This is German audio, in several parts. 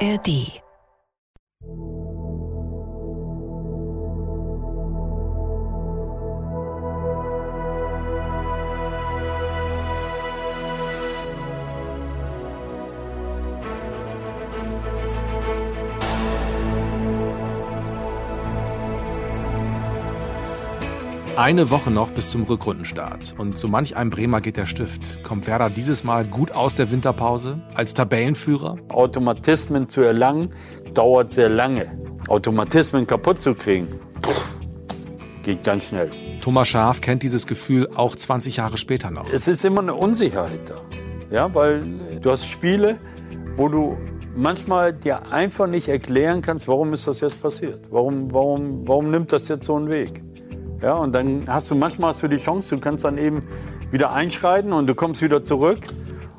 ARD Eine Woche noch bis zum Rückrundenstart und so manch einem Bremer geht der Stift. Kommt Werder dieses Mal gut aus der Winterpause als Tabellenführer? Automatismen zu erlangen dauert sehr lange. Automatismen kaputt zu kriegen, geht ganz schnell. Thomas Schaaf kennt dieses Gefühl auch 20 Jahre später noch. Es ist immer eine Unsicherheit da. Ja, weil du hast Spiele, wo du manchmal dir einfach nicht erklären kannst, warum ist das jetzt passiert? Warum, warum, warum nimmt das jetzt so einen Weg? Ja, und dann hast du manchmal hast du die Chance, du kannst dann eben wieder einschreiten und du kommst wieder zurück.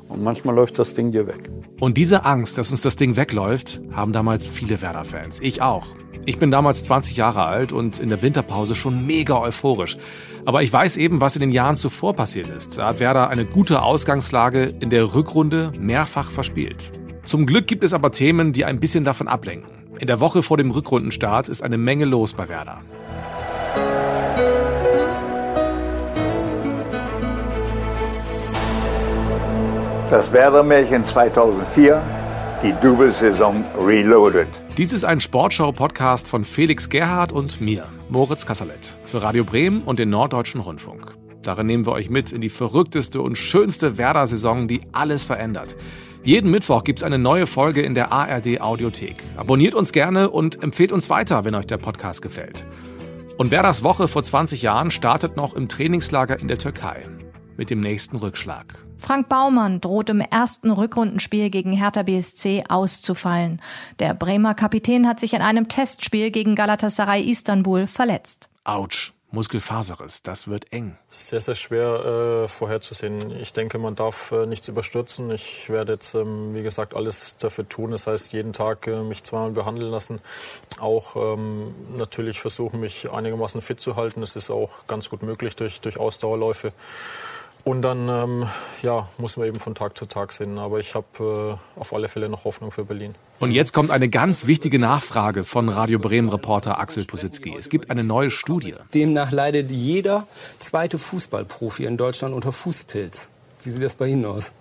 Und manchmal läuft das Ding dir weg. Und diese Angst, dass uns das Ding wegläuft, haben damals viele Werder-Fans. Ich auch. Ich bin damals 20 Jahre alt und in der Winterpause schon mega euphorisch. Aber ich weiß eben, was in den Jahren zuvor passiert ist. Da hat Werder eine gute Ausgangslage in der Rückrunde mehrfach verspielt. Zum Glück gibt es aber Themen, die ein bisschen davon ablenken. In der Woche vor dem Rückrundenstart ist eine Menge los bei Werder. Das Werder-Märchen 2004, die Double-Saison Reloaded. Dies ist ein Sportschau-Podcast von Felix Gerhardt und mir, Moritz Kasserlet, für Radio Bremen und den Norddeutschen Rundfunk. Darin nehmen wir euch mit in die verrückteste und schönste Werder-Saison, die alles verändert. Jeden Mittwoch gibt es eine neue Folge in der ARD Audiothek. Abonniert uns gerne und empfehlt uns weiter, wenn euch der Podcast gefällt. Und Werders Woche vor 20 Jahren startet noch im Trainingslager in der Türkei mit dem nächsten Rückschlag. Frank Baumann droht im ersten Rückrundenspiel gegen Hertha BSC auszufallen. Der Bremer Kapitän hat sich in einem Testspiel gegen Galatasaray Istanbul verletzt. Autsch. Muskelfaserriss, das wird eng. Sehr, sehr schwer äh, vorherzusehen. Ich denke, man darf äh, nichts überstürzen. Ich werde jetzt, ähm, wie gesagt, alles dafür tun. Das heißt, jeden Tag äh, mich zweimal behandeln lassen. Auch ähm, natürlich versuchen, mich einigermaßen fit zu halten. Das ist auch ganz gut möglich durch, durch Ausdauerläufe. Und dann ähm, ja, muss man eben von Tag zu Tag sehen. Aber ich habe äh, auf alle Fälle noch Hoffnung für Berlin. Und jetzt kommt eine ganz wichtige Nachfrage von Radio Bremen-Reporter Axel Positzky. Es gibt eine neue Studie. Demnach leidet jeder zweite Fußballprofi in Deutschland unter Fußpilz. Wie sieht das bei Ihnen aus?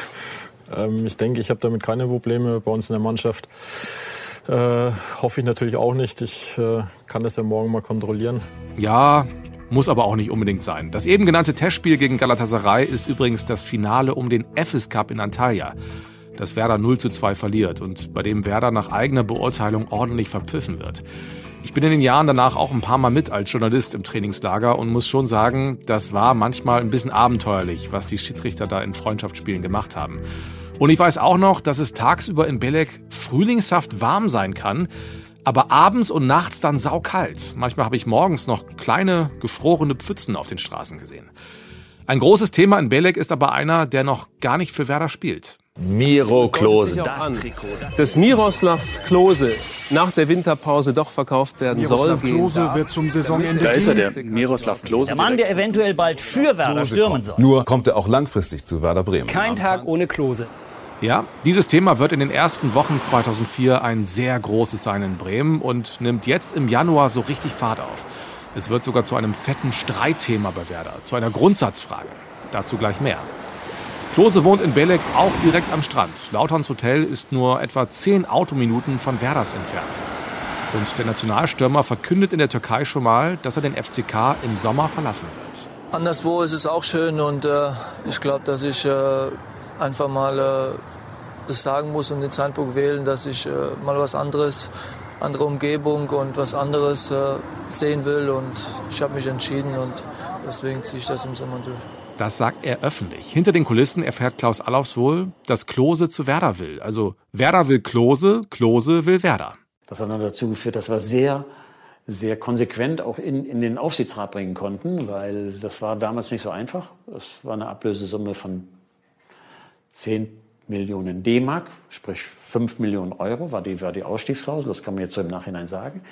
ähm, ich denke, ich habe damit keine Probleme bei uns in der Mannschaft. Äh, hoffe ich natürlich auch nicht. Ich äh, kann das ja morgen mal kontrollieren. Ja, muss aber auch nicht unbedingt sein. Das eben genannte Testspiel gegen Galatasaray ist übrigens das Finale um den FS Cup in Antalya, das Werder 0 zu 2 verliert und bei dem Werder nach eigener Beurteilung ordentlich verpfiffen wird. Ich bin in den Jahren danach auch ein paar Mal mit als Journalist im Trainingslager und muss schon sagen, das war manchmal ein bisschen abenteuerlich, was die Schiedsrichter da in Freundschaftsspielen gemacht haben. Und ich weiß auch noch, dass es tagsüber in Belek frühlingshaft warm sein kann, aber abends und nachts dann saukalt. Manchmal habe ich morgens noch kleine, gefrorene Pfützen auf den Straßen gesehen. Ein großes Thema in Belek ist aber einer, der noch gar nicht für Werder spielt. Miro Klose, das Trikot. Dass Miroslav Klose nach der Winterpause doch verkauft werden Miroslav soll. Klose wird zum Saisonende Da ist er, der Miroslav Klose. Der Mann, der eventuell bald für Werder Klose stürmen soll. Nur kommt er auch langfristig zu Werder Bremen. Kein Tag ohne Klose. Ja, dieses Thema wird in den ersten Wochen 2004 ein sehr großes sein in Bremen und nimmt jetzt im Januar so richtig Fahrt auf. Es wird sogar zu einem fetten Streitthema bei Werder, zu einer Grundsatzfrage. Dazu gleich mehr. Klose wohnt in Belek auch direkt am Strand. Lauterns Hotel ist nur etwa 10 Autominuten von Werders entfernt. Und der Nationalstürmer verkündet in der Türkei schon mal, dass er den FCK im Sommer verlassen wird. Anderswo ist es auch schön und äh, ich glaube, dass ich äh, einfach mal äh, das sagen muss und den Zeitpunkt wählen, dass ich äh, mal was anderes, andere Umgebung und was anderes äh, sehen will und ich habe mich entschieden und deswegen ziehe ich das im Sommer durch. Das sagt er öffentlich. Hinter den Kulissen erfährt Klaus Allofs wohl, dass Klose zu Werder will. Also Werder will Klose, Klose will Werder. Das hat dann dazu geführt, dass wir sehr, sehr konsequent auch in, in den Aufsichtsrat bringen konnten, weil das war damals nicht so einfach. Das war eine Ablösesumme von 10 Millionen D-Mark, sprich 5 Millionen Euro war die, war die Ausstiegsklausel, das kann man jetzt so im Nachhinein sagen.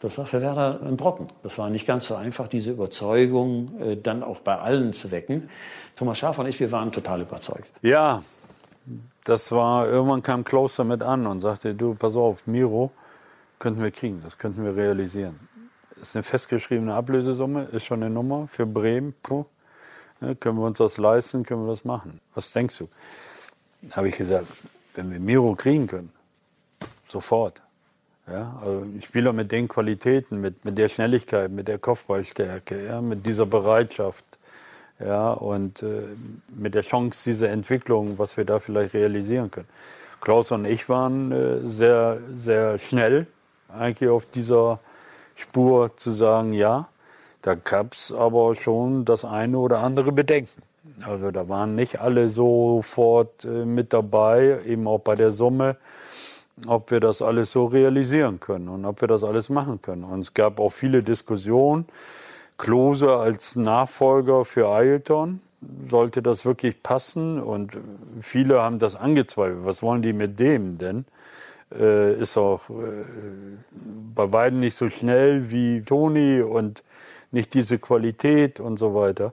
Das war für Werder ein Brocken. Das war nicht ganz so einfach, diese Überzeugung äh, dann auch bei allen zu wecken. Thomas Schaaf und ich, wir waren total überzeugt. Ja, das war, irgendwann kam Klaus damit an und sagte, du, pass auf, Miro könnten wir kriegen, das könnten wir realisieren. Ist eine festgeschriebene Ablösesumme, ist schon eine Nummer für Bremen. Puh. Können wir uns das leisten, können wir das machen. Was denkst du? Habe ich gesagt, wenn wir Miro kriegen können, sofort. Ja, also ein Spieler mit den Qualitäten, mit, mit der Schnelligkeit, mit der Kopfballstärke, ja, mit dieser Bereitschaft, ja, und äh, mit der Chance dieser Entwicklung, was wir da vielleicht realisieren können. Klaus und ich waren äh, sehr, sehr schnell eigentlich auf dieser Spur zu sagen, ja, da gab es aber schon das eine oder andere Bedenken. Also da waren nicht alle sofort äh, mit dabei, eben auch bei der Summe, ob wir das alles so realisieren können und ob wir das alles machen können. Und es gab auch viele Diskussionen Klose als Nachfolger für Ailton. Sollte das wirklich passen? Und viele haben das angezweifelt. Was wollen die mit dem denn? Äh, ist auch äh, bei beiden nicht so schnell wie Toni und nicht diese Qualität und so weiter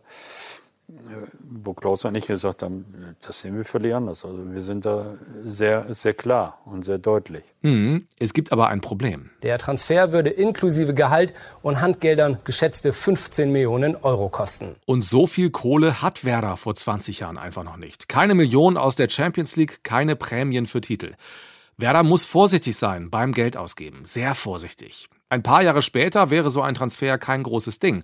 wo Klaus und ich gesagt haben, das sehen wir völlig anders. Also wir sind da sehr, sehr klar und sehr deutlich. Mhm. Es gibt aber ein Problem. Der Transfer würde inklusive Gehalt und Handgeldern geschätzte 15 Millionen Euro kosten. Und so viel Kohle hat Werder vor 20 Jahren einfach noch nicht. Keine Millionen aus der Champions League, keine Prämien für Titel. Werder muss vorsichtig sein beim Geldausgeben. Sehr vorsichtig. Ein paar Jahre später wäre so ein Transfer kein großes Ding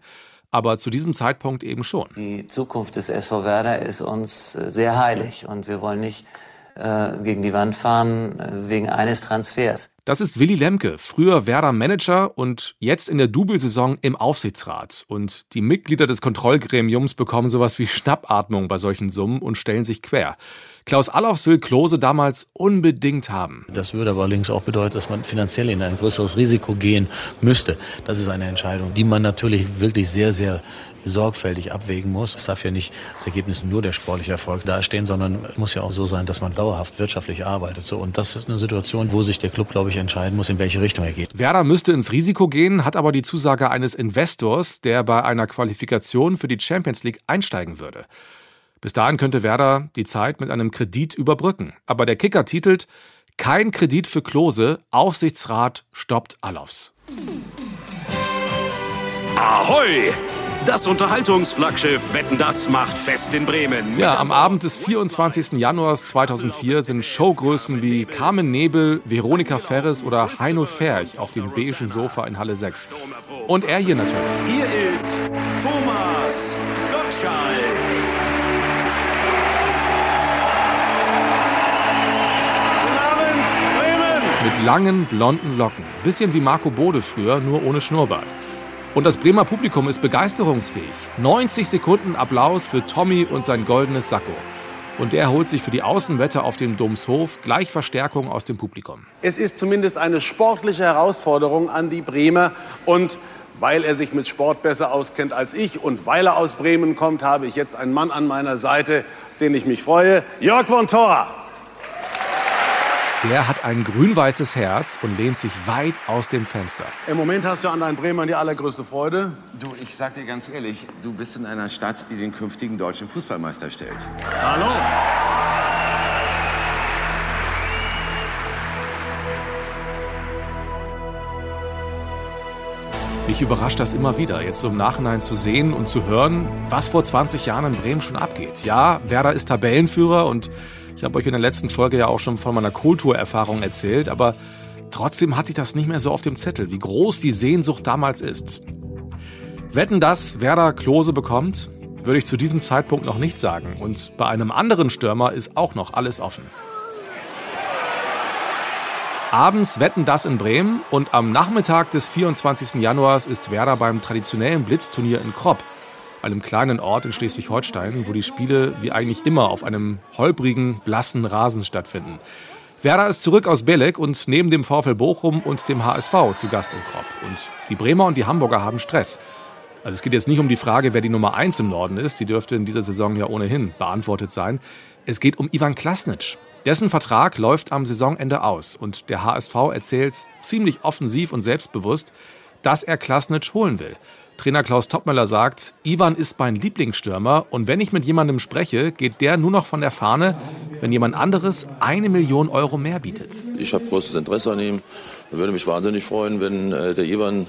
aber zu diesem Zeitpunkt eben schon. Die Zukunft des SV Werder ist uns äh, sehr heilig und wir wollen nicht äh, gegen die Wand fahren äh, wegen eines Transfers. Das ist Willy Lemke, früher Werder Manager und jetzt in der Double-Saison im Aufsichtsrat. Und die Mitglieder des Kontrollgremiums bekommen sowas wie Schnappatmung bei solchen Summen und stellen sich quer. Klaus Allofs will Klose damals unbedingt haben. Das würde aber allerdings auch bedeuten, dass man finanziell in ein größeres Risiko gehen müsste. Das ist eine Entscheidung, die man natürlich wirklich sehr, sehr sorgfältig abwägen muss. Es darf ja nicht als Ergebnis nur der sportliche Erfolg dastehen, sondern es muss ja auch so sein, dass man dauerhaft wirtschaftlich arbeitet. So, und das ist eine Situation, wo sich der Club, glaube ich, entscheiden muss, in welche Richtung er geht. Werder müsste ins Risiko gehen, hat aber die Zusage eines Investors, der bei einer Qualifikation für die Champions League einsteigen würde. Bis dahin könnte Werder die Zeit mit einem Kredit überbrücken. Aber der Kicker titelt Kein Kredit für Klose, Aufsichtsrat stoppt Alofs. Ahoi! Das Unterhaltungsflaggschiff Wetten das macht fest in Bremen. Ja, am Abend des 24. Januars 2004 sind Showgrößen wie Carmen Nebel, Veronika Ferres oder Heino Ferch auf dem beigen Sofa in Halle 6. Und er hier natürlich. Hier ist Thomas Gottschalk. Mit langen, blonden Locken. Bisschen wie Marco Bode früher, nur ohne Schnurrbart. Und das Bremer Publikum ist begeisterungsfähig. 90 Sekunden Applaus für Tommy und sein goldenes Sakko. Und er holt sich für die Außenwette auf dem Domshof gleich Verstärkung aus dem Publikum. Es ist zumindest eine sportliche Herausforderung an die Bremer. Und weil er sich mit Sport besser auskennt als ich und weil er aus Bremen kommt, habe ich jetzt einen Mann an meiner Seite, den ich mich freue. Jörg von Thor. Der hat ein grün-weißes Herz und lehnt sich weit aus dem Fenster. Im Moment hast du an deinen Bremern die allergrößte Freude. Du, ich sag dir ganz ehrlich, du bist in einer Stadt, die den künftigen deutschen Fußballmeister stellt. Hallo. Mich überrascht das immer wieder, jetzt so im Nachhinein zu sehen und zu hören, was vor 20 Jahren in Bremen schon abgeht. Ja, Werder ist Tabellenführer und ich habe euch in der letzten Folge ja auch schon von meiner Kulturerfahrung erzählt, aber trotzdem hatte ich das nicht mehr so auf dem Zettel, wie groß die Sehnsucht damals ist. Wetten das Werder Klose bekommt, würde ich zu diesem Zeitpunkt noch nicht sagen. Und bei einem anderen Stürmer ist auch noch alles offen. Abends wetten das in Bremen und am Nachmittag des 24. Januars ist Werder beim traditionellen Blitzturnier in Kropp einem kleinen Ort in Schleswig-Holstein, wo die Spiele wie eigentlich immer auf einem holprigen, blassen Rasen stattfinden. Werder ist zurück aus Belek und neben dem VfL Bochum und dem HSV zu Gast in Kropp. Und die Bremer und die Hamburger haben Stress. Also es geht jetzt nicht um die Frage, wer die Nummer 1 im Norden ist, die dürfte in dieser Saison ja ohnehin beantwortet sein. Es geht um Ivan Klasnic. Dessen Vertrag läuft am Saisonende aus und der HSV erzählt ziemlich offensiv und selbstbewusst, dass er Klasnic holen will. Trainer Klaus Toppmöller sagt, Ivan ist mein Lieblingsstürmer und wenn ich mit jemandem spreche, geht der nur noch von der Fahne, wenn jemand anderes eine Million Euro mehr bietet. Ich habe großes Interesse an ihm. Ich würde mich wahnsinnig freuen, wenn äh, der Ivan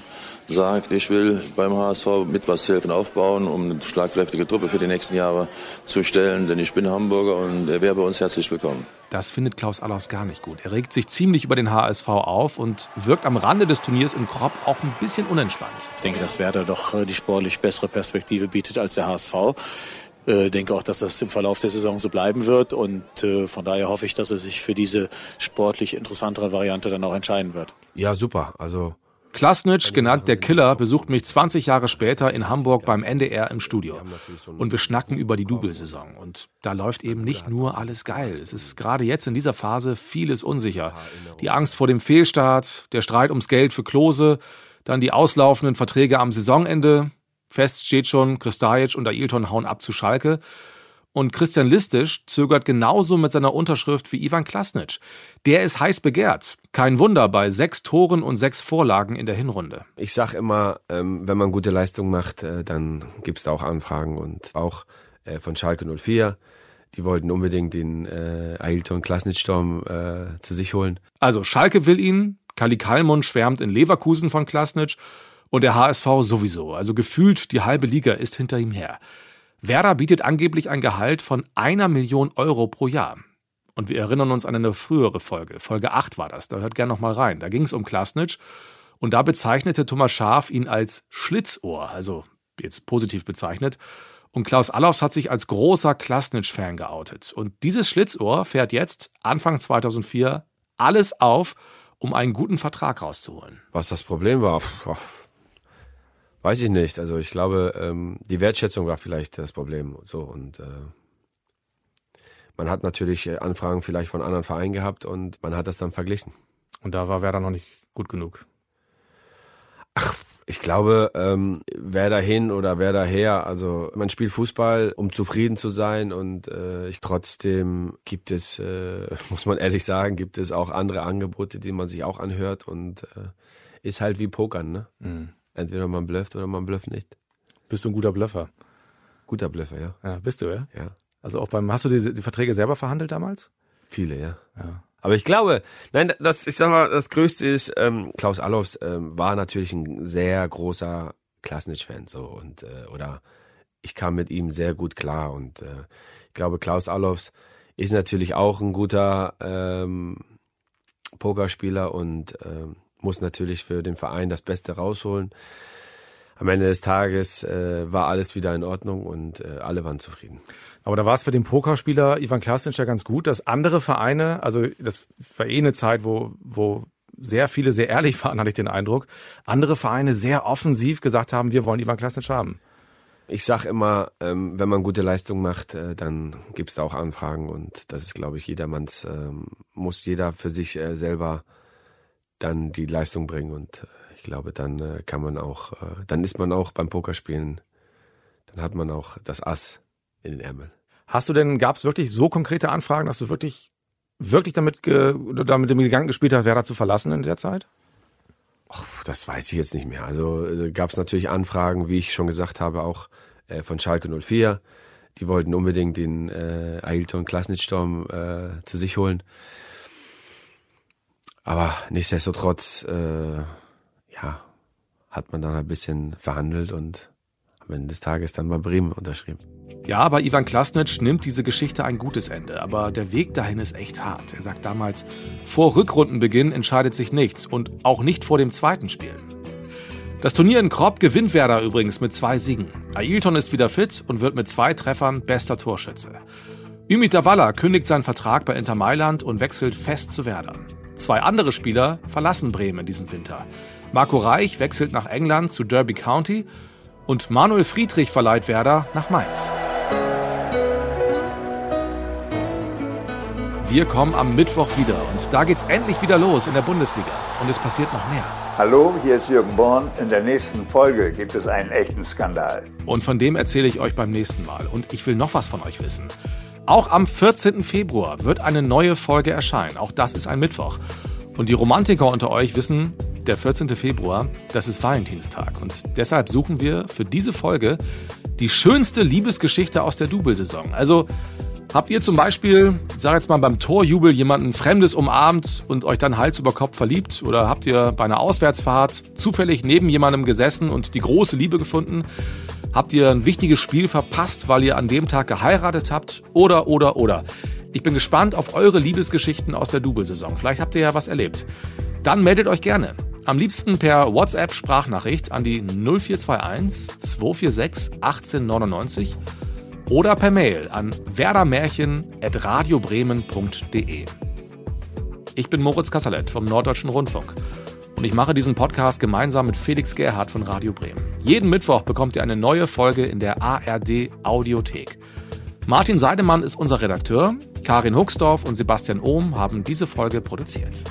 sagt, ich will beim HSV mit was helfen aufbauen, um eine schlagkräftige Truppe für die nächsten Jahre zu stellen. Denn ich bin Hamburger und er wäre bei uns herzlich willkommen. Das findet Klaus Allofs gar nicht gut. Er regt sich ziemlich über den HSV auf und wirkt am Rande des Turniers in Kropp auch ein bisschen unentspannt. Ich denke, dass Werder doch äh, die sportlich bessere Perspektive bietet als der HSV. Ich äh, denke auch, dass das im Verlauf der Saison so bleiben wird und äh, von daher hoffe ich, dass er sich für diese sportlich interessantere Variante dann auch entscheiden wird. Ja, super. Also Klasnitsch, genannt der Killer, besucht mich 20 Jahre später in Hamburg beim NDR im Studio. Und wir schnacken über die Double-Saison. Und da läuft eben nicht nur alles geil. Es ist gerade jetzt in dieser Phase vieles unsicher. Die Angst vor dem Fehlstart, der Streit ums Geld für Klose, dann die auslaufenden Verträge am Saisonende. Fest steht schon, Kristajic und Ailton hauen ab zu Schalke. Und Christian Listisch zögert genauso mit seiner Unterschrift wie Ivan Klasnitsch. Der ist heiß begehrt. Kein Wunder bei sechs Toren und sechs Vorlagen in der Hinrunde. Ich sag immer, ähm, wenn man gute Leistung macht, äh, dann gibt's da auch Anfragen und auch äh, von Schalke 04. Die wollten unbedingt den äh, Ailton Klasnitsch-Sturm äh, zu sich holen. Also Schalke will ihn, Kali Kalmund schwärmt in Leverkusen von Klasnitsch und der HSV sowieso. Also gefühlt die halbe Liga ist hinter ihm her. Werder bietet angeblich ein Gehalt von einer Million Euro pro Jahr. Und wir erinnern uns an eine frühere Folge. Folge 8 war das. Da hört gerne noch mal rein. Da ging es um Klasnitsch. Und da bezeichnete Thomas Schaf ihn als Schlitzohr, also jetzt positiv bezeichnet. Und Klaus Allofs hat sich als großer Klasnitsch-Fan geoutet. Und dieses Schlitzohr fährt jetzt, Anfang 2004, alles auf, um einen guten Vertrag rauszuholen. Was das Problem war, Weiß ich nicht. Also ich glaube, ähm, die Wertschätzung war vielleicht das Problem. So und äh, man hat natürlich äh, Anfragen vielleicht von anderen Vereinen gehabt und man hat das dann verglichen. Und da war Werder noch nicht gut genug. Ach, ich glaube, ähm, wer dahin oder wer daher, also man spielt Fußball, um zufrieden zu sein und äh, ich, trotzdem gibt es, äh, muss man ehrlich sagen, gibt es auch andere Angebote, die man sich auch anhört und äh, ist halt wie Pokern, ne? Mhm. Entweder man blufft oder man blufft nicht. Bist du ein guter Bluffer? Guter Bluffer, ja. Ja, bist du, ja? Ja. Also auch beim, hast du die, die Verträge selber verhandelt damals? Viele, ja. ja. Aber ich glaube, nein, das, ich sag mal, das Größte ist, ähm, Klaus Allofs ähm, war natürlich ein sehr großer Klasnitsch-Fan, so, und, äh, oder ich kam mit ihm sehr gut klar und äh, ich glaube, Klaus Allofs ist natürlich auch ein guter ähm, Pokerspieler und ähm, muss natürlich für den Verein das Beste rausholen. Am Ende des Tages äh, war alles wieder in Ordnung und äh, alle waren zufrieden. Aber da war es für den Pokerspieler Ivan Klasnic ja ganz gut, dass andere Vereine, also das war eh eine Zeit, wo, wo sehr viele sehr ehrlich waren, hatte ich den Eindruck, andere Vereine sehr offensiv gesagt haben, wir wollen Ivan Klasnic haben. Ich sag immer, ähm, wenn man gute Leistung macht, äh, dann gibt's da auch Anfragen und das ist, glaube ich, jedermanns, ähm, muss jeder für sich äh, selber dann die Leistung bringen und äh, ich glaube, dann äh, kann man auch, äh, dann ist man auch beim Pokerspielen, dann hat man auch das Ass in den Ärmeln. Hast du denn, gab es wirklich so konkrete Anfragen, dass du wirklich, wirklich damit, ge, damit dem Gedanken gespielt hast, Werder zu verlassen in der Zeit? Och, das weiß ich jetzt nicht mehr. Also gab es natürlich Anfragen, wie ich schon gesagt habe, auch äh, von Schalke 04. Die wollten unbedingt den äh, Ailton Klasnitstorm äh, zu sich holen. Aber nichtsdestotrotz, äh, ja, hat man dann ein bisschen verhandelt und am Ende des Tages dann bei Bremen unterschrieben. Ja, bei Ivan Klasnitsch nimmt diese Geschichte ein gutes Ende, aber der Weg dahin ist echt hart. Er sagt damals, vor Rückrundenbeginn entscheidet sich nichts und auch nicht vor dem zweiten Spiel. Das Turnier in Kropp gewinnt Werder übrigens mit zwei Siegen. Ailton ist wieder fit und wird mit zwei Treffern bester Torschütze. Ümit Davala kündigt seinen Vertrag bei Inter Mailand und wechselt fest zu Werder. Zwei andere Spieler verlassen Bremen in diesem Winter. Marco Reich wechselt nach England zu Derby County und Manuel Friedrich verleiht Werder nach Mainz. Wir kommen am Mittwoch wieder und da geht's endlich wieder los in der Bundesliga und es passiert noch mehr. Hallo, hier ist Jürgen Born. In der nächsten Folge gibt es einen echten Skandal. Und von dem erzähle ich euch beim nächsten Mal und ich will noch was von euch wissen. Auch am 14. Februar wird eine neue Folge erscheinen. Auch das ist ein Mittwoch. Und die Romantiker unter euch wissen, der 14. Februar, das ist Valentinstag. Und deshalb suchen wir für diese Folge die schönste Liebesgeschichte aus der Double-Saison. Also Habt ihr zum Beispiel, sag jetzt mal beim Torjubel, jemanden Fremdes umarmt und euch dann Hals über Kopf verliebt? Oder habt ihr bei einer Auswärtsfahrt zufällig neben jemandem gesessen und die große Liebe gefunden? Habt ihr ein wichtiges Spiel verpasst, weil ihr an dem Tag geheiratet habt? Oder, oder, oder. Ich bin gespannt auf eure Liebesgeschichten aus der Double-Saison. Vielleicht habt ihr ja was erlebt. Dann meldet euch gerne. Am liebsten per WhatsApp-Sprachnachricht an die 0421 246 1899 oder per Mail an werdermärchen.radiobremen.de. Ich bin Moritz Kasserlet vom Norddeutschen Rundfunk und ich mache diesen Podcast gemeinsam mit Felix Gerhardt von Radio Bremen. Jeden Mittwoch bekommt ihr eine neue Folge in der ARD Audiothek. Martin Seidemann ist unser Redakteur, Karin Huxdorf und Sebastian Ohm haben diese Folge produziert.